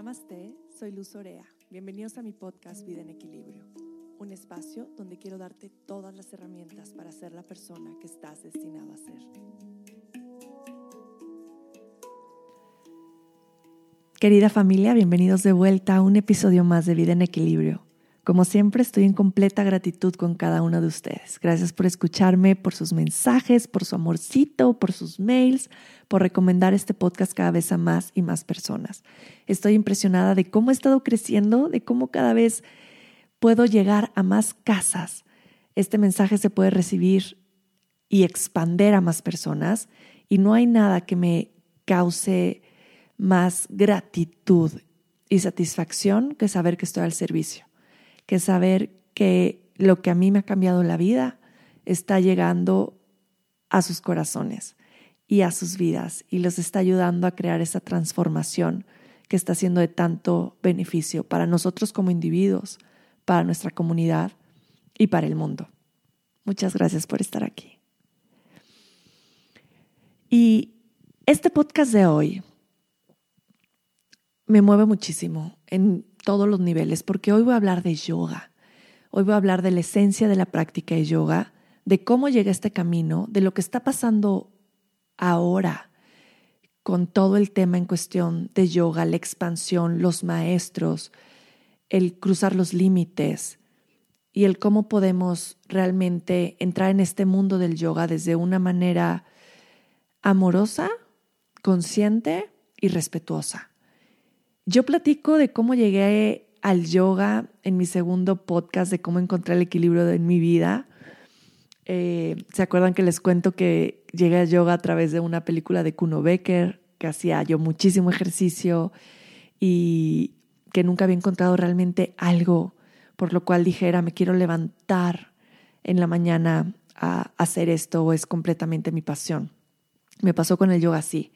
Namaste, soy Luz Orea. Bienvenidos a mi podcast Vida en Equilibrio, un espacio donde quiero darte todas las herramientas para ser la persona que estás destinado a ser. Querida familia, bienvenidos de vuelta a un episodio más de Vida en Equilibrio. Como siempre, estoy en completa gratitud con cada uno de ustedes. Gracias por escucharme, por sus mensajes, por su amorcito, por sus mails, por recomendar este podcast cada vez a más y más personas. Estoy impresionada de cómo he estado creciendo, de cómo cada vez puedo llegar a más casas. Este mensaje se puede recibir y expander a más personas y no hay nada que me cause más gratitud y satisfacción que saber que estoy al servicio que saber que lo que a mí me ha cambiado la vida está llegando a sus corazones y a sus vidas y los está ayudando a crear esa transformación que está siendo de tanto beneficio para nosotros como individuos, para nuestra comunidad y para el mundo. Muchas gracias por estar aquí. Y este podcast de hoy me mueve muchísimo en todos los niveles, porque hoy voy a hablar de yoga. Hoy voy a hablar de la esencia de la práctica de yoga, de cómo llega este camino, de lo que está pasando ahora con todo el tema en cuestión de yoga, la expansión, los maestros, el cruzar los límites y el cómo podemos realmente entrar en este mundo del yoga desde una manera amorosa, consciente y respetuosa. Yo platico de cómo llegué al yoga en mi segundo podcast de cómo encontrar el equilibrio en mi vida. Eh, ¿Se acuerdan que les cuento que llegué al yoga a través de una película de Kuno Becker, que hacía yo muchísimo ejercicio y que nunca había encontrado realmente algo por lo cual dijera, me quiero levantar en la mañana a hacer esto, es completamente mi pasión. Me pasó con el yoga así.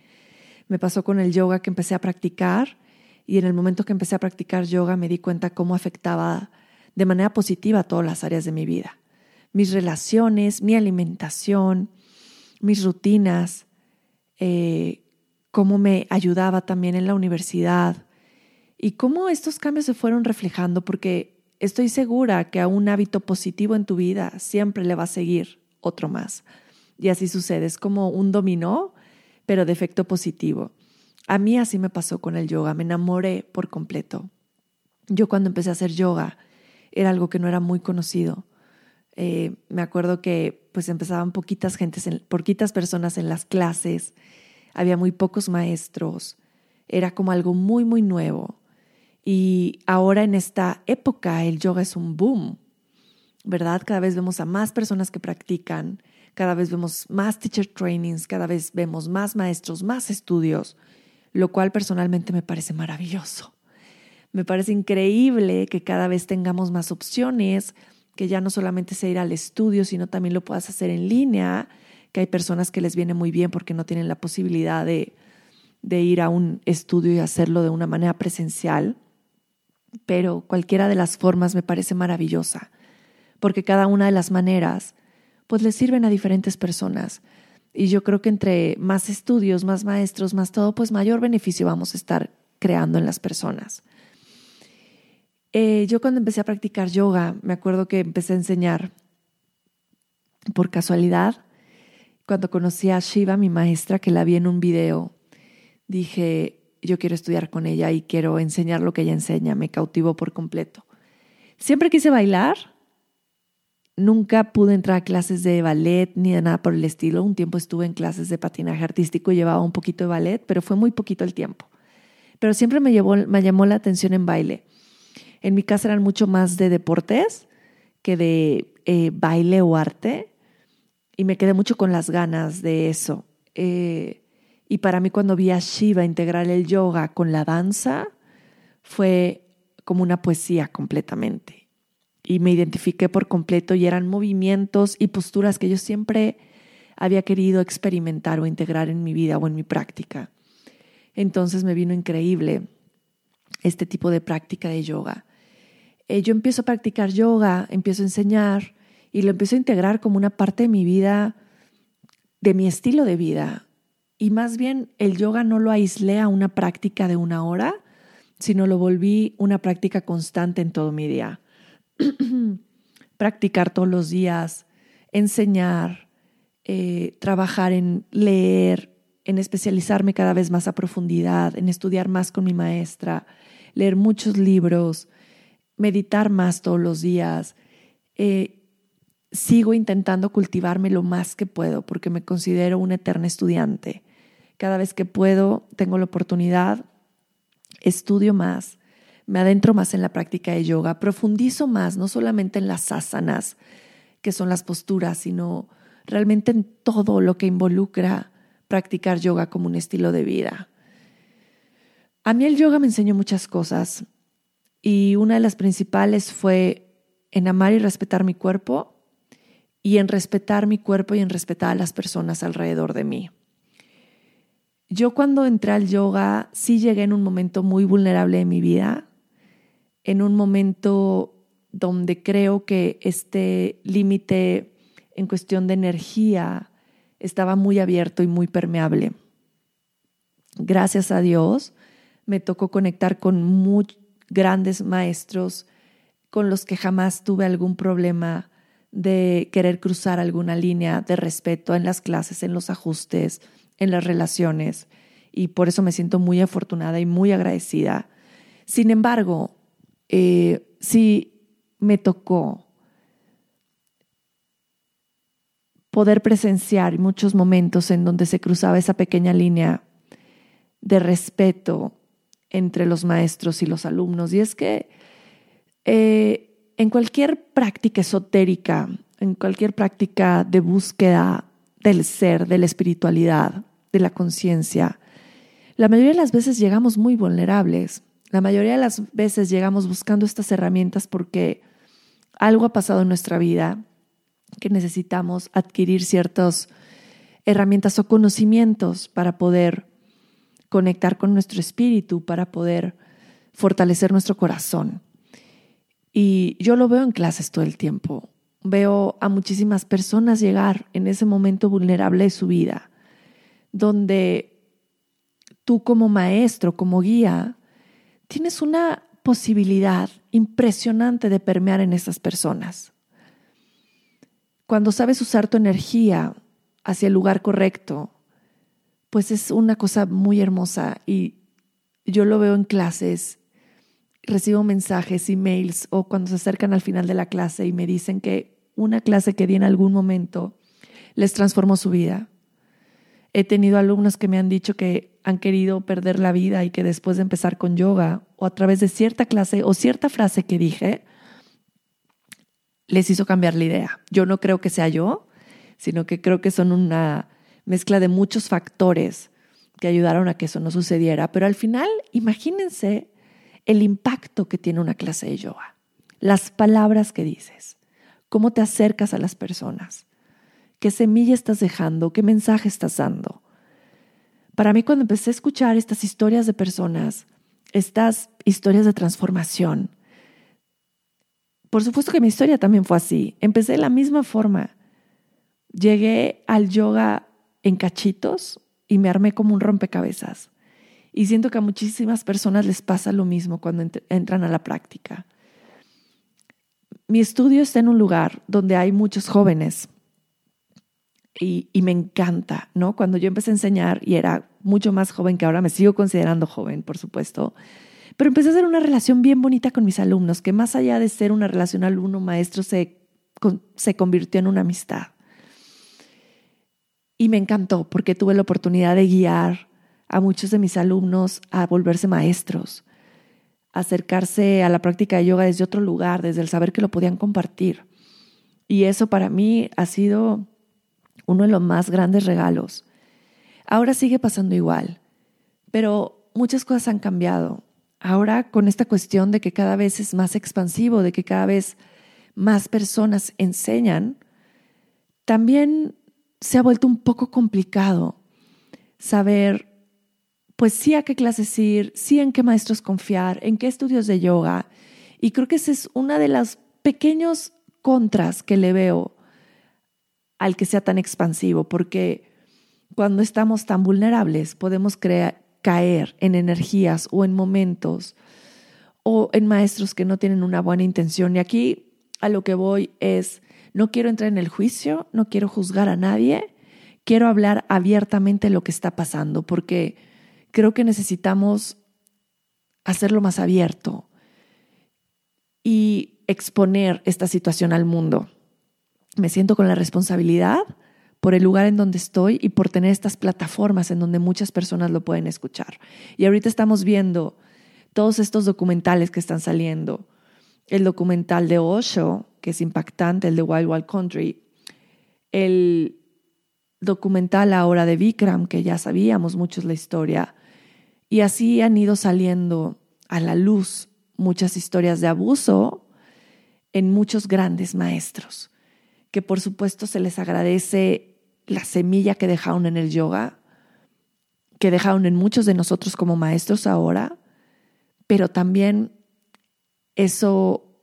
Me pasó con el yoga que empecé a practicar y en el momento que empecé a practicar yoga me di cuenta cómo afectaba de manera positiva todas las áreas de mi vida. Mis relaciones, mi alimentación, mis rutinas, eh, cómo me ayudaba también en la universidad y cómo estos cambios se fueron reflejando porque estoy segura que a un hábito positivo en tu vida siempre le va a seguir otro más. Y así sucede, es como un dominó, pero de efecto positivo. A mí así me pasó con el yoga, me enamoré por completo. Yo cuando empecé a hacer yoga era algo que no era muy conocido. Eh, me acuerdo que pues empezaban poquitas gentes, poquitas personas en las clases, había muy pocos maestros, era como algo muy, muy nuevo. Y ahora en esta época el yoga es un boom, ¿verdad? Cada vez vemos a más personas que practican, cada vez vemos más teacher trainings, cada vez vemos más maestros, más estudios lo cual personalmente me parece maravilloso. Me parece increíble que cada vez tengamos más opciones, que ya no solamente sea ir al estudio, sino también lo puedas hacer en línea, que hay personas que les viene muy bien porque no tienen la posibilidad de, de ir a un estudio y hacerlo de una manera presencial. Pero cualquiera de las formas me parece maravillosa, porque cada una de las maneras pues le sirven a diferentes personas. Y yo creo que entre más estudios, más maestros, más todo, pues mayor beneficio vamos a estar creando en las personas. Eh, yo cuando empecé a practicar yoga, me acuerdo que empecé a enseñar por casualidad. Cuando conocí a Shiva, mi maestra, que la vi en un video, dije, yo quiero estudiar con ella y quiero enseñar lo que ella enseña. Me cautivó por completo. Siempre quise bailar, Nunca pude entrar a clases de ballet ni de nada por el estilo. Un tiempo estuve en clases de patinaje artístico y llevaba un poquito de ballet, pero fue muy poquito el tiempo. Pero siempre me, me llamó la atención en baile. En mi casa eran mucho más de deportes que de eh, baile o arte y me quedé mucho con las ganas de eso. Eh, y para mí cuando vi a Shiva integrar el yoga con la danza, fue como una poesía completamente y me identifiqué por completo y eran movimientos y posturas que yo siempre había querido experimentar o integrar en mi vida o en mi práctica. Entonces me vino increíble este tipo de práctica de yoga. Eh, yo empiezo a practicar yoga, empiezo a enseñar y lo empiezo a integrar como una parte de mi vida, de mi estilo de vida. Y más bien el yoga no lo aislé a una práctica de una hora, sino lo volví una práctica constante en todo mi día. Practicar todos los días, enseñar, eh, trabajar en leer, en especializarme cada vez más a profundidad, en estudiar más con mi maestra, leer muchos libros, meditar más todos los días. Eh, sigo intentando cultivarme lo más que puedo porque me considero una eterna estudiante. Cada vez que puedo, tengo la oportunidad, estudio más, me adentro más en la práctica de yoga, profundizo más, no solamente en las asanas, que son las posturas, sino realmente en todo lo que involucra practicar yoga como un estilo de vida. A mí el yoga me enseñó muchas cosas y una de las principales fue en amar y respetar mi cuerpo y en respetar mi cuerpo y en respetar a las personas alrededor de mí. Yo cuando entré al yoga sí llegué en un momento muy vulnerable de mi vida, en un momento donde creo que este límite en cuestión de energía estaba muy abierto y muy permeable. Gracias a Dios me tocó conectar con muy grandes maestros con los que jamás tuve algún problema de querer cruzar alguna línea de respeto en las clases, en los ajustes, en las relaciones. Y por eso me siento muy afortunada y muy agradecida. Sin embargo, eh, sí me tocó poder presenciar muchos momentos en donde se cruzaba esa pequeña línea de respeto entre los maestros y los alumnos. Y es que eh, en cualquier práctica esotérica, en cualquier práctica de búsqueda del ser, de la espiritualidad, de la conciencia, la mayoría de las veces llegamos muy vulnerables. La mayoría de las veces llegamos buscando estas herramientas porque algo ha pasado en nuestra vida que necesitamos adquirir ciertas herramientas o conocimientos para poder conectar con nuestro espíritu, para poder fortalecer nuestro corazón. Y yo lo veo en clases todo el tiempo. Veo a muchísimas personas llegar en ese momento vulnerable de su vida, donde tú como maestro, como guía, tienes una posibilidad impresionante de permear en esas personas. Cuando sabes usar tu energía hacia el lugar correcto, pues es una cosa muy hermosa y yo lo veo en clases, recibo mensajes, emails o cuando se acercan al final de la clase y me dicen que una clase que di en algún momento les transformó su vida. He tenido alumnos que me han dicho que han querido perder la vida y que después de empezar con yoga o a través de cierta clase o cierta frase que dije, les hizo cambiar la idea. Yo no creo que sea yo, sino que creo que son una mezcla de muchos factores que ayudaron a que eso no sucediera. Pero al final, imagínense el impacto que tiene una clase de yoga, las palabras que dices, cómo te acercas a las personas, qué semilla estás dejando, qué mensaje estás dando. Para mí, cuando empecé a escuchar estas historias de personas, estas historias de transformación, por supuesto que mi historia también fue así. Empecé de la misma forma. Llegué al yoga en cachitos y me armé como un rompecabezas. Y siento que a muchísimas personas les pasa lo mismo cuando entran a la práctica. Mi estudio está en un lugar donde hay muchos jóvenes y, me encanta, ¿no? Cuando yo empecé a enseñar y era mucho más joven que ahora, me sigo considerando joven, por supuesto, pero empecé a hacer una relación bien bonita con mis alumnos, que más allá de ser una relación alumno-maestro, se, se convirtió en una amistad. Y me encantó porque tuve la oportunidad de guiar a muchos de mis alumnos a volverse maestros, a acercarse a la práctica de yoga desde otro lugar, desde el saber que lo podían compartir. Y eso para mí ha sido uno de los más grandes regalos. Ahora sigue pasando igual, pero muchas cosas han cambiado ahora con esta cuestión de que cada vez es más expansivo, de que cada vez más personas enseñan, también se ha vuelto un poco complicado saber, pues sí a qué clases ir, sí en qué maestros confiar, en qué estudios de yoga. Y creo que esa es una de las pequeños contras que le veo al que sea tan expansivo, porque cuando estamos tan vulnerables podemos caer en energías o en momentos o en maestros que no tienen una buena intención. Y aquí a lo que voy es, no quiero entrar en el juicio, no quiero juzgar a nadie, quiero hablar abiertamente lo que está pasando, porque creo que necesitamos hacerlo más abierto y exponer esta situación al mundo. Me siento con la responsabilidad por el lugar en donde estoy y por tener estas plataformas en donde muchas personas lo pueden escuchar. Y ahorita estamos viendo todos estos documentales que están saliendo. El documental de Osho, que es impactante, el de Wild Wild Country. El documental ahora de Vikram, que ya sabíamos muchos la historia. Y así han ido saliendo a la luz muchas historias de abuso en muchos grandes maestros, que por supuesto se les agradece la semilla que dejaron en el yoga, que dejaron en muchos de nosotros como maestros ahora, pero también eso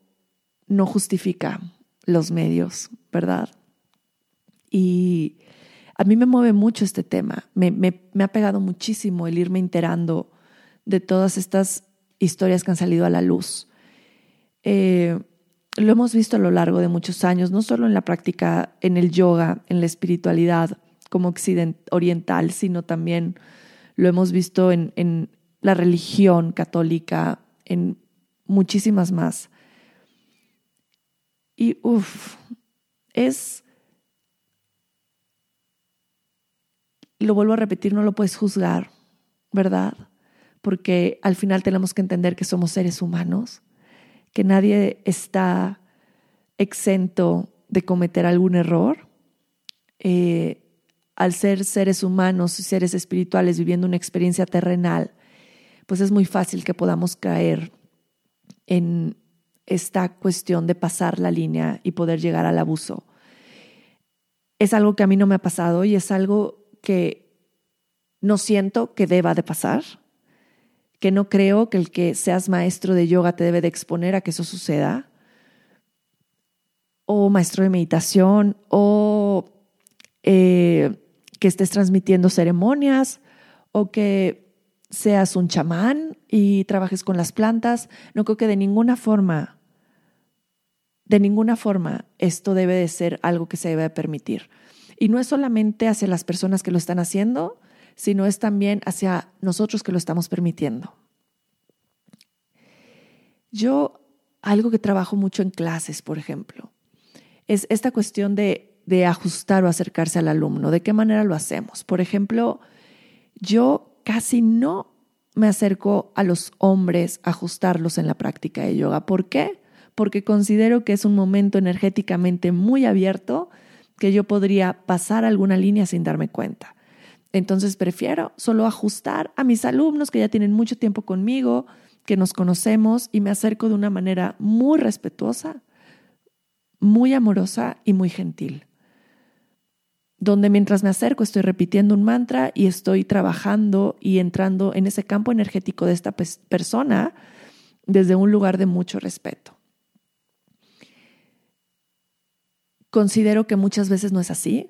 no justifica los medios, ¿verdad? Y a mí me mueve mucho este tema, me, ha pegado muchísimo el irme enterando de todas estas historias que han salido a la luz. Eh, lo hemos visto a lo largo de muchos años, no solo en la práctica, en el yoga, en la espiritualidad como oriental, sino también lo hemos visto en, en la religión católica, en muchísimas más. Y uff, es, lo vuelvo a repetir, no lo puedes juzgar, ¿verdad? Porque al final tenemos que entender que somos seres humanos, que nadie está exento de cometer algún error. Eh, al ser seres humanos y seres espirituales viviendo una experiencia terrenal, pues es muy fácil que podamos caer en esta cuestión de pasar la línea y poder llegar al abuso. Es algo que a mí no me ha pasado y es algo que no siento que deba de pasar, que no creo que el que seas maestro de yoga te debe de exponer a que eso suceda, o maestro de meditación, o eh, que estés transmitiendo ceremonias, o que seas un chamán y trabajes con las plantas. No creo que de ninguna forma, de ninguna forma esto debe de ser algo que se debe de permitir. Y no es solamente hacia las personas que lo están haciendo, sino es también hacia nosotros que lo estamos permitiendo. Yo, algo que trabajo mucho en clases, por ejemplo, es esta cuestión de, de ajustar o acercarse al alumno. ¿De qué manera lo hacemos? Por ejemplo, yo casi no me acerco a los hombres a ajustarlos en la práctica de yoga. ¿Por qué? Porque considero que es un momento energéticamente muy abierto que yo podría pasar alguna línea sin darme cuenta. Entonces prefiero solo ajustar a mis alumnos que ya tienen mucho tiempo conmigo, que nos conocemos y me acerco de una manera muy respetuosa, muy amorosa y muy gentil donde mientras me acerco estoy repitiendo un mantra y estoy trabajando y entrando en ese campo energético de esta persona desde un lugar de mucho respeto. Considero que muchas veces no es así,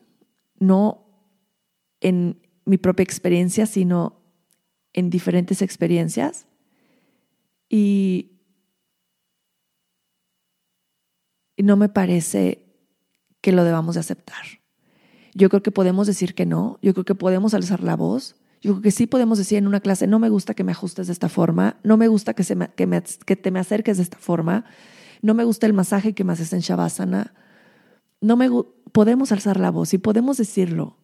no en mi propia experiencia, sino en diferentes experiencias. Y, no me parece que lo debamos de aceptar. Yo creo que podemos decir que no, yo creo que podemos alzar la voz, yo creo que sí podemos decir en una clase, no me gusta que me ajustes de esta forma, no me gusta que, que te me acerques de esta forma, no me gusta el masaje que me haces en Shavasana, no me, podemos alzar la voz y podemos decirlo.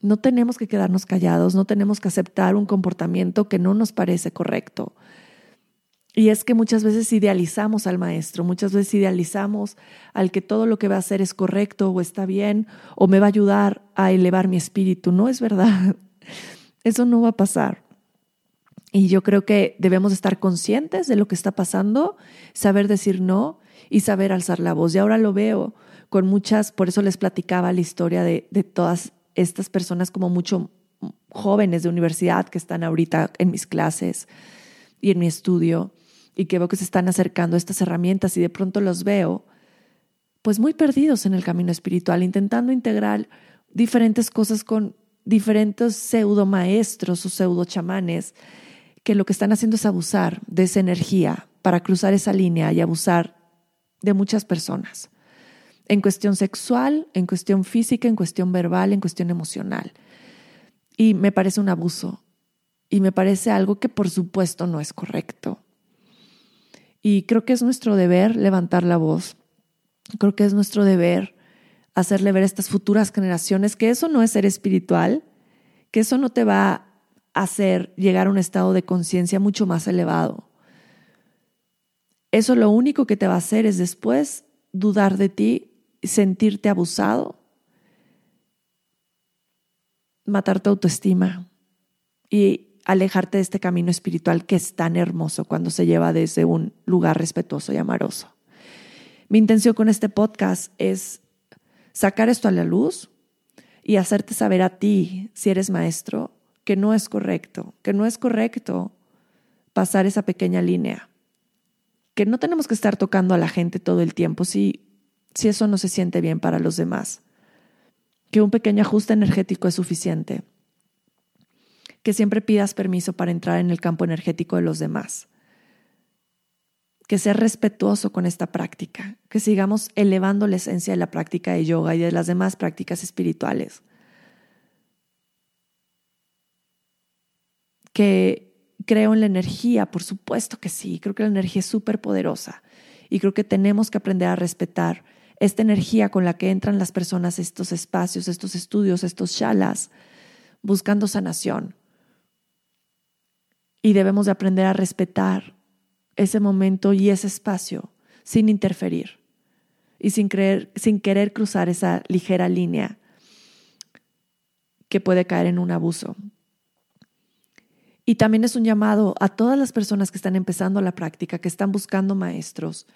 No tenemos que quedarnos callados, no tenemos que aceptar un comportamiento que no nos parece correcto. Y es que muchas veces idealizamos al maestro, muchas veces idealizamos al que todo lo que va a hacer es correcto o está bien o me va a ayudar a elevar mi espíritu. No es verdad. Eso no va a pasar. Y yo creo que debemos estar conscientes de lo que está pasando, saber decir no y saber alzar la voz. Y ahora lo veo con muchas, por eso les platicaba la historia de, de todas estas personas como mucho jóvenes de universidad que están ahorita en mis clases y en mi estudio y que veo que se están acercando a estas herramientas y de pronto los veo pues muy perdidos en el camino espiritual, intentando integrar diferentes cosas con diferentes pseudo maestros o pseudo chamanes que lo que están haciendo es abusar de esa energía para cruzar esa línea y abusar de muchas personas. En cuestión sexual, en cuestión física, en cuestión verbal, en cuestión emocional. Y me parece un abuso. Y me parece algo que por supuesto no es correcto. Y creo que es nuestro deber levantar la voz. Creo que es nuestro deber hacerle ver a estas futuras generaciones que eso no es ser espiritual, que eso no te va a hacer llegar a un estado de conciencia mucho más elevado. Eso lo único que te va a hacer es después dudar de ti, sentirte abusado, matar tu autoestima y alejarte de este camino espiritual que es tan hermoso cuando se lleva desde un lugar respetuoso y amoroso. Mi intención con este podcast es sacar esto a la luz y hacerte saber a ti, si eres maestro, que no es correcto, que no es correcto pasar esa pequeña línea, que no tenemos que estar tocando a la gente todo el tiempo si, si eso no se siente bien para los demás, que un pequeño ajuste energético es suficiente, que siempre pidas permiso para entrar en el campo energético de los demás, que seas respetuoso con esta práctica, que sigamos elevando la esencia de la práctica de yoga y de las demás prácticas espirituales. Que creo en la energía, por supuesto que sí, creo que la energía es súper poderosa y creo que tenemos que aprender a respetar esta energía con la que entran las personas estos espacios, estos estudios, estos shalas, buscando sanación. Y debemos de aprender a respetar ese momento y ese espacio sin interferir y sin, sin querer cruzar esa ligera línea que puede caer en un abuso. Y también es un llamado a todas las personas que están empezando la práctica, que están buscando maestros,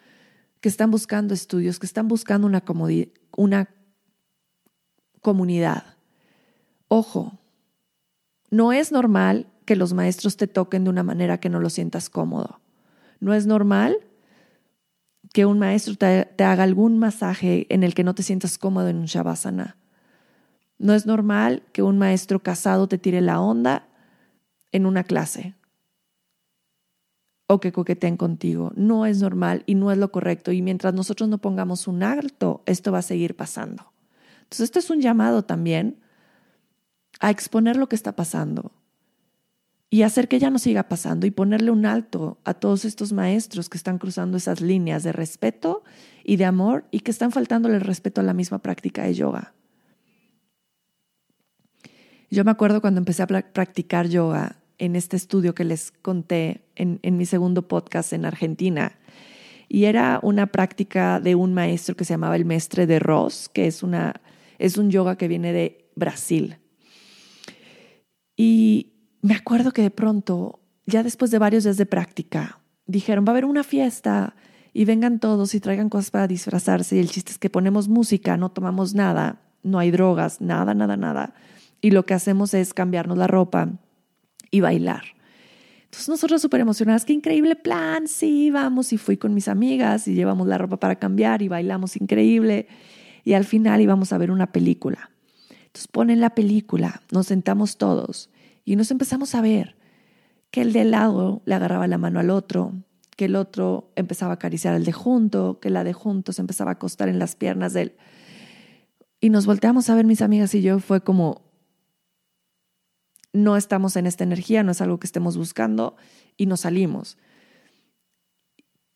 que están buscando estudios, que están buscando una, una comunidad. Ojo, no es normal que los maestros te toquen de una manera que no lo sientas cómodo. No es normal que un maestro te, haga algún masaje en el que no te sientas cómodo en un shavasana. No es normal que un maestro casado te tire la onda en una clase o que coqueteen contigo. No es normal y no es lo correcto. Y mientras nosotros no pongamos un alto, esto va a seguir pasando. Entonces, esto es un llamado también a exponer lo que está pasando, y hacer que ya no siga pasando y ponerle un alto a todos estos maestros que están cruzando esas líneas de respeto y de amor y que están faltándole el respeto a la misma práctica de yoga. Yo me acuerdo cuando empecé a practicar yoga en este estudio que les conté en, mi segundo podcast en Argentina. Y era una práctica de un maestro que se llamaba el Mestre de Ross, que es, una, es un yoga que viene de Brasil. Y me acuerdo que de pronto, ya después de varios días de práctica, dijeron, va a haber una fiesta y vengan todos y traigan cosas para disfrazarse. Y el chiste es que ponemos música, no tomamos nada, no hay drogas, nada, nada, nada. Y lo que hacemos es cambiarnos la ropa y bailar. Entonces nosotros súper emocionadas, qué increíble plan, sí, vamos. Y fui con mis amigas y llevamos la ropa para cambiar y bailamos increíble. Y al final íbamos a ver una película. Entonces ponen la película, nos sentamos todos y nos empezamos a ver que el de lado le agarraba la mano al otro, que el otro empezaba a acariciar al de junto, que la de junto se empezaba a acostar en las piernas de él. Y nos volteamos a ver mis amigas y yo, fue como, no estamos en esta energía, no es algo que estemos buscando y nos salimos.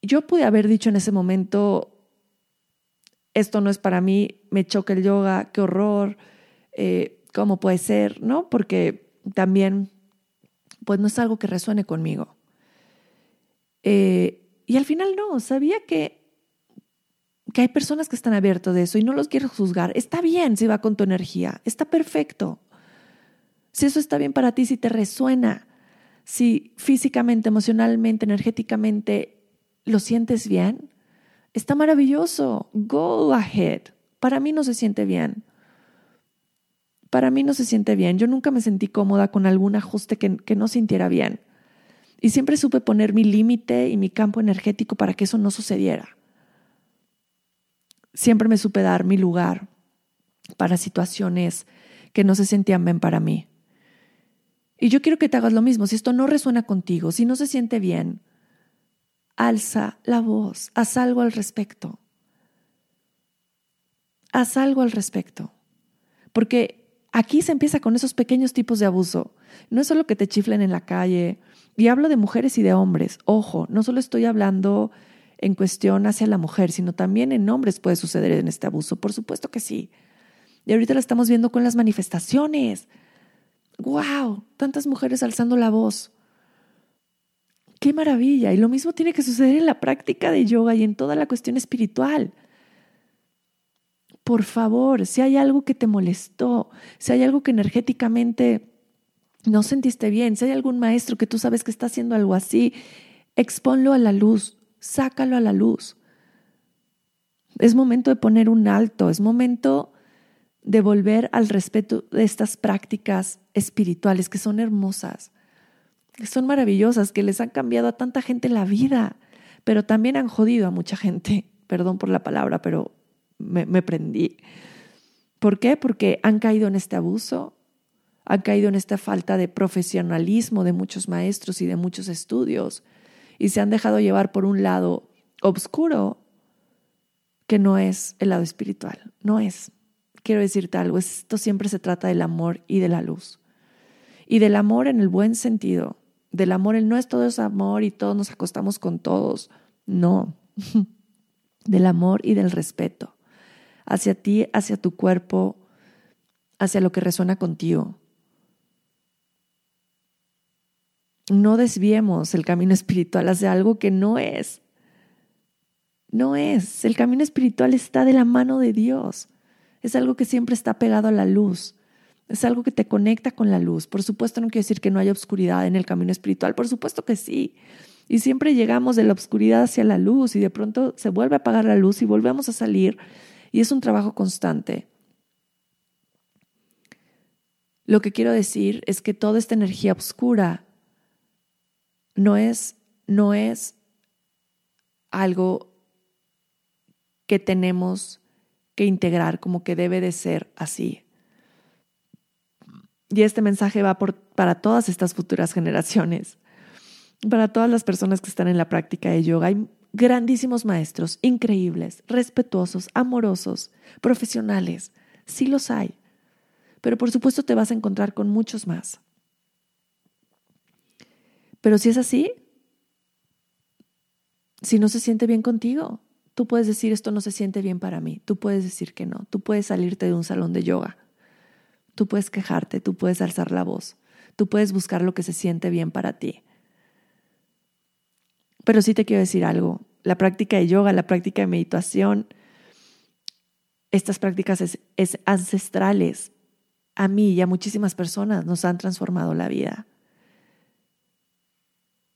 Yo pude haber dicho en ese momento, esto no es para mí, me choca el yoga, qué horror, eh, ¿cómo puede ser? ¿No? Porque también, pues no es algo que resuene conmigo. Eh, y al final no, sabía que, que hay personas que están abiertas de eso y no los quiero juzgar. Está bien si va con tu energía, está perfecto. Si eso está bien para ti, si te resuena, si físicamente, emocionalmente, energéticamente lo sientes bien, está maravilloso. Go ahead. Para mí no se siente bien para mí no se siente bien. Yo nunca me sentí cómoda con algún ajuste que, no sintiera bien. Y siempre supe poner mi límite y mi campo energético para que eso no sucediera. Siempre me supe dar mi lugar para situaciones que no se sentían bien para mí. Y yo quiero que te hagas lo mismo. Si esto no resuena contigo, si no se siente bien, alza la voz, haz algo al respecto. Haz algo al respecto. Porque aquí se empieza con esos pequeños tipos de abuso. No es solo que te chiflen en la calle. Y hablo de mujeres y de hombres. Ojo, no solo estoy hablando en cuestión hacia la mujer, sino también en hombres puede suceder en este abuso. Por supuesto que sí. Y ahorita lo estamos viendo con las manifestaciones. ¡Wow! Tantas mujeres alzando la voz. ¡Qué maravilla! Y lo mismo tiene que suceder en la práctica de yoga y en toda la cuestión espiritual. Por favor, si hay algo que te molestó, si hay algo que energéticamente no sentiste bien, si hay algún maestro que tú sabes que está haciendo algo así, expónlo a la luz, sácalo a la luz. Es momento de poner un alto, es momento de volver al respeto de estas prácticas espirituales que son hermosas, que son maravillosas, que les han cambiado a tanta gente la vida, pero también han jodido a mucha gente. Perdón por la palabra, pero me, prendí. ¿Por qué? Porque han caído en este abuso, han caído en esta falta de profesionalismo de muchos maestros y de muchos estudios y se han dejado llevar por un lado oscuro que no es el lado espiritual, no es quiero decirte algo, esto siempre se trata del amor y de la luz. Y del amor en el buen sentido, del amor, el no es todo es amor y todos nos acostamos con todos, no, del amor y del respeto hacia ti, hacia tu cuerpo, hacia lo que resuena contigo. No desviemos el camino espiritual hacia algo que no es. No es. El camino espiritual está de la mano de Dios es algo que siempre está pegado a la luz. Es algo que te conecta con la luz. Por supuesto, no quiere decir que no haya oscuridad en el camino espiritual. Por supuesto que sí. Y siempre llegamos de la oscuridad hacia la luz y de pronto se vuelve a apagar la luz y volvemos a salir. Y es un trabajo constante. Lo que quiero decir es que toda esta energía oscura no es, no es algo que tenemos que integrar, como que debe de ser así. Y este mensaje va para todas estas futuras generaciones, para todas las personas que están en la práctica de yoga. Hay grandísimos maestros, increíbles, respetuosos, amorosos, profesionales. Sí los hay. Pero por supuesto te vas a encontrar con muchos más. Pero si es así, si no se siente bien contigo, Tú puedes decir esto no se siente bien para mí, tú puedes decir que no, tú puedes salirte de un salón de yoga, tú puedes quejarte, tú puedes alzar la voz, tú puedes buscar lo que se siente bien para ti. Pero sí te quiero decir algo, la práctica de yoga, la práctica de meditación, estas prácticas es, ancestrales a mí y a muchísimas personas nos han transformado la vida.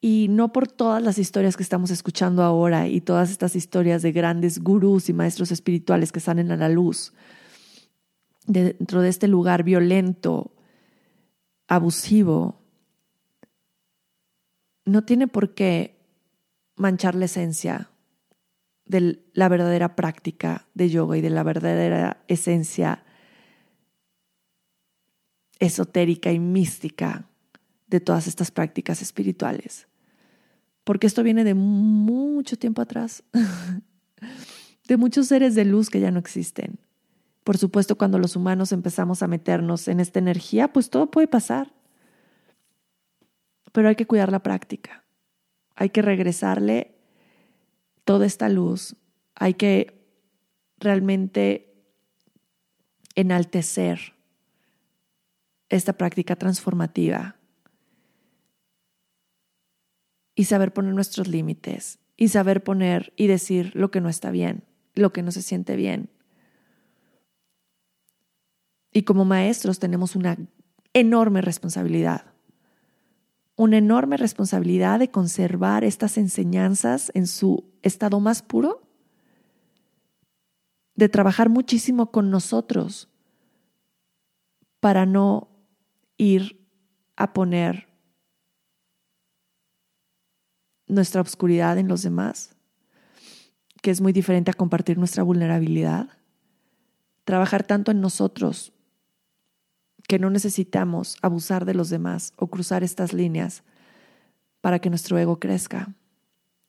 Y no por todas las historias que estamos escuchando ahora y todas estas historias de grandes gurús y maestros espirituales que salen a la luz dentro de este lugar violento, abusivo, no tiene por qué manchar la esencia de la verdadera práctica de yoga y de la verdadera esencia esotérica y mística de todas estas prácticas espirituales porque esto viene de mucho tiempo atrás, de muchos seres de luz que ya no existen. Por supuesto, cuando los humanos empezamos a meternos en esta energía, pues todo puede pasar. Pero hay que cuidar la práctica. Hay que regresarle toda esta luz. Hay que realmente enaltecer esta práctica transformativa y saber poner nuestros límites y saber poner y decir lo que no está bien, lo que no se siente bien. Y como maestros tenemos una enorme responsabilidad, una enorme responsabilidad de conservar estas enseñanzas en su estado más puro, de trabajar muchísimo con nosotros para no ir a poner nuestra obscuridad en los demás, que es muy diferente a compartir nuestra vulnerabilidad. Trabajar tanto en nosotros que no necesitamos abusar de los demás o cruzar estas líneas para que nuestro ego crezca.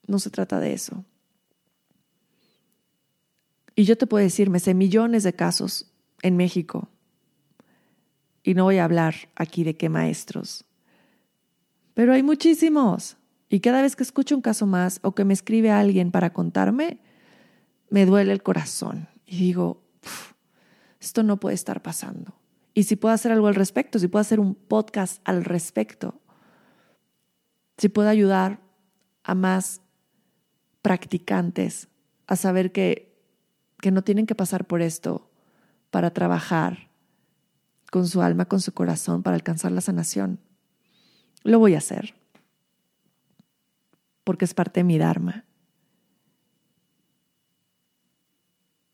No se trata de eso. Y yo te puedo decir, me sé millones de casos en México. Y no voy a hablar aquí de qué maestros. Pero hay muchísimos. Y cada vez que escucho un caso más o que me escribe alguien para contarme, me duele el corazón. Y digo, esto no puede estar pasando. Y si puedo hacer algo al respecto, si puedo hacer un podcast al respecto, si puedo ayudar a más practicantes a saber que, que no tienen que pasar por esto para trabajar con su alma, con su corazón, para alcanzar la sanación. Lo voy a hacer, porque es parte de mi Dharma.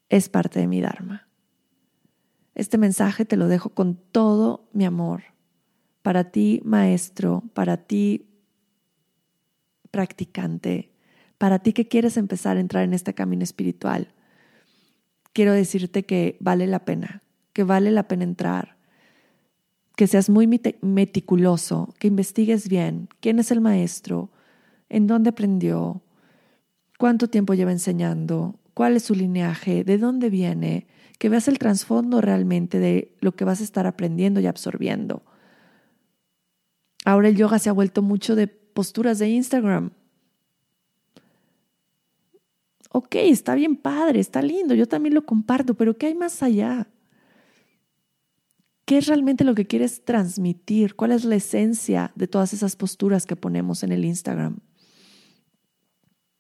Es parte de mi Dharma. Este mensaje te lo dejo con todo mi amor. Para ti, maestro, para ti, practicante, para ti que quieres empezar a entrar en este camino espiritual. Quiero decirte que vale la pena, que vale la pena entrar, que seas muy meticuloso, que investigues bien quién es el maestro, en dónde aprendió, cuánto tiempo lleva enseñando, cuál es su lineaje, de dónde viene, que veas el trasfondo realmente de lo que vas a estar aprendiendo y absorbiendo. Ahora el yoga se ha vuelto mucho de posturas de Instagram. Ok, está bien padre, está lindo, yo también lo comparto, pero ¿qué hay más allá? ¿Qué es realmente lo que quieres transmitir? ¿Cuál es la esencia de todas esas posturas que ponemos en el Instagram?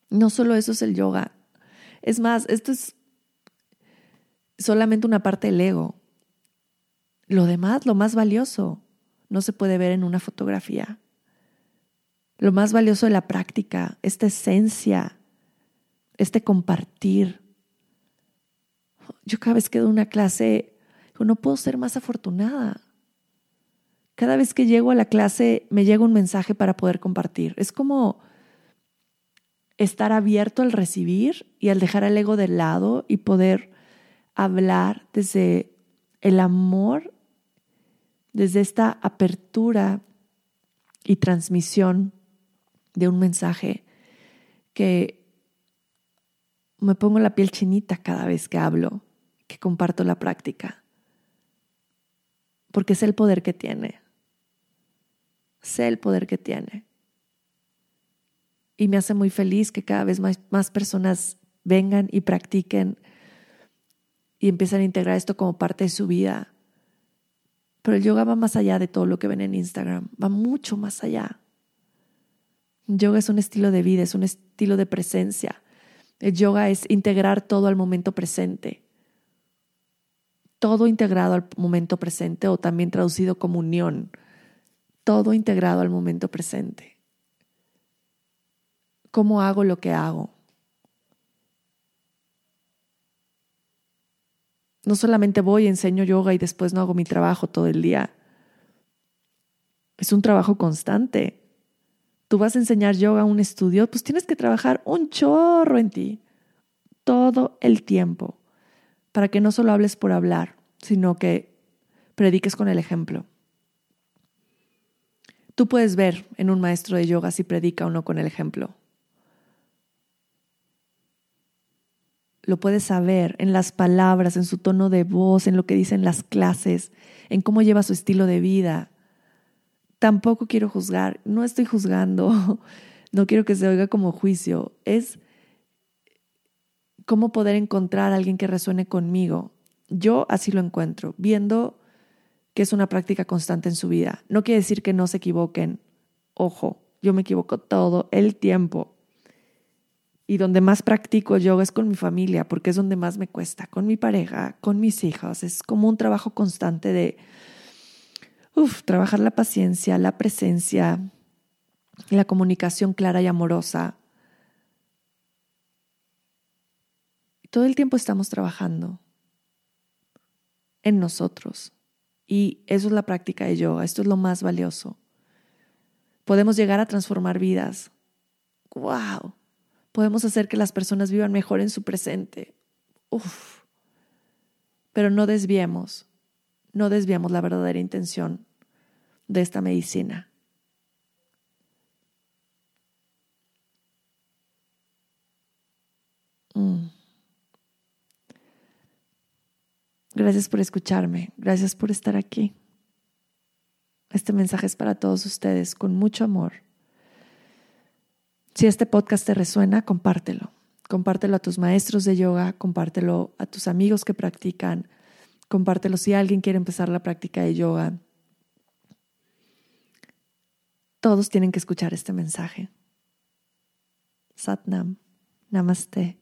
No solo eso es el yoga. Es más, esto es solamente una parte del ego. Lo demás, lo más valioso, no se puede ver en una fotografía. Lo más valioso de la práctica, esta esencia, este compartir. Yo cada vez que doy una clase, no puedo ser más afortunada. Cada vez que llego a la clase me llega un mensaje para poder compartir. Es como estar abierto al recibir y al dejar el ego de lado y poder hablar desde el amor, desde esta apertura y transmisión de un mensaje que me pongo la piel chinita cada vez que hablo, que comparto la práctica, porque sé el poder que tiene, sé el poder que tiene. Y me hace muy feliz que cada vez más, más personas vengan y practiquen y empiezan a integrar esto como parte de su vida. Pero el yoga va más allá de todo lo que ven en Instagram, va mucho más allá. El yoga es un estilo de vida, es un estilo de presencia. El yoga es integrar todo al momento presente. Todo integrado al momento presente o también traducido como unión. Todo integrado al momento presente. ¿Cómo hago lo que hago? No solamente voy, enseño yoga y después no hago mi trabajo todo el día. Es un trabajo constante. Tú vas a enseñar yoga a un estudio, pues tienes que trabajar un chorro en ti todo el tiempo para que no solo hables por hablar, sino que prediques con el ejemplo. Tú puedes ver en un maestro de yoga si predica o no con el ejemplo. Lo puedes saber en las palabras, en su tono de voz, en lo que dicen las clases, en cómo lleva su estilo de vida. Tampoco quiero juzgar, no estoy juzgando, no quiero que se oiga como juicio, es cómo poder encontrar a alguien que resuene conmigo. Yo así lo encuentro, viendo que es una práctica constante en su vida. No quiere decir que no se equivoquen. Ojo, yo me equivoco todo el tiempo y donde más practico yoga es con mi familia, porque es donde más me cuesta, con mi pareja, con mis hijos. Es como un trabajo constante de trabajar la paciencia, la presencia, la comunicación clara y amorosa. Todo el tiempo estamos trabajando en nosotros. Y eso es la práctica de yoga, esto es lo más valioso. Podemos llegar a transformar vidas. ¡Wow! Podemos hacer que las personas vivan mejor en su presente. Uf. Pero no desviemos, no desviamos la verdadera intención de esta medicina. Mm. Gracias por escucharme, gracias por estar aquí. Este mensaje es para todos ustedes con mucho amor. Si este podcast te resuena, compártelo. Compártelo a tus maestros de yoga, compártelo a tus amigos que practican, compártelo si alguien quiere empezar la práctica de yoga. Todos tienen que escuchar este mensaje. Satnam. Namaste.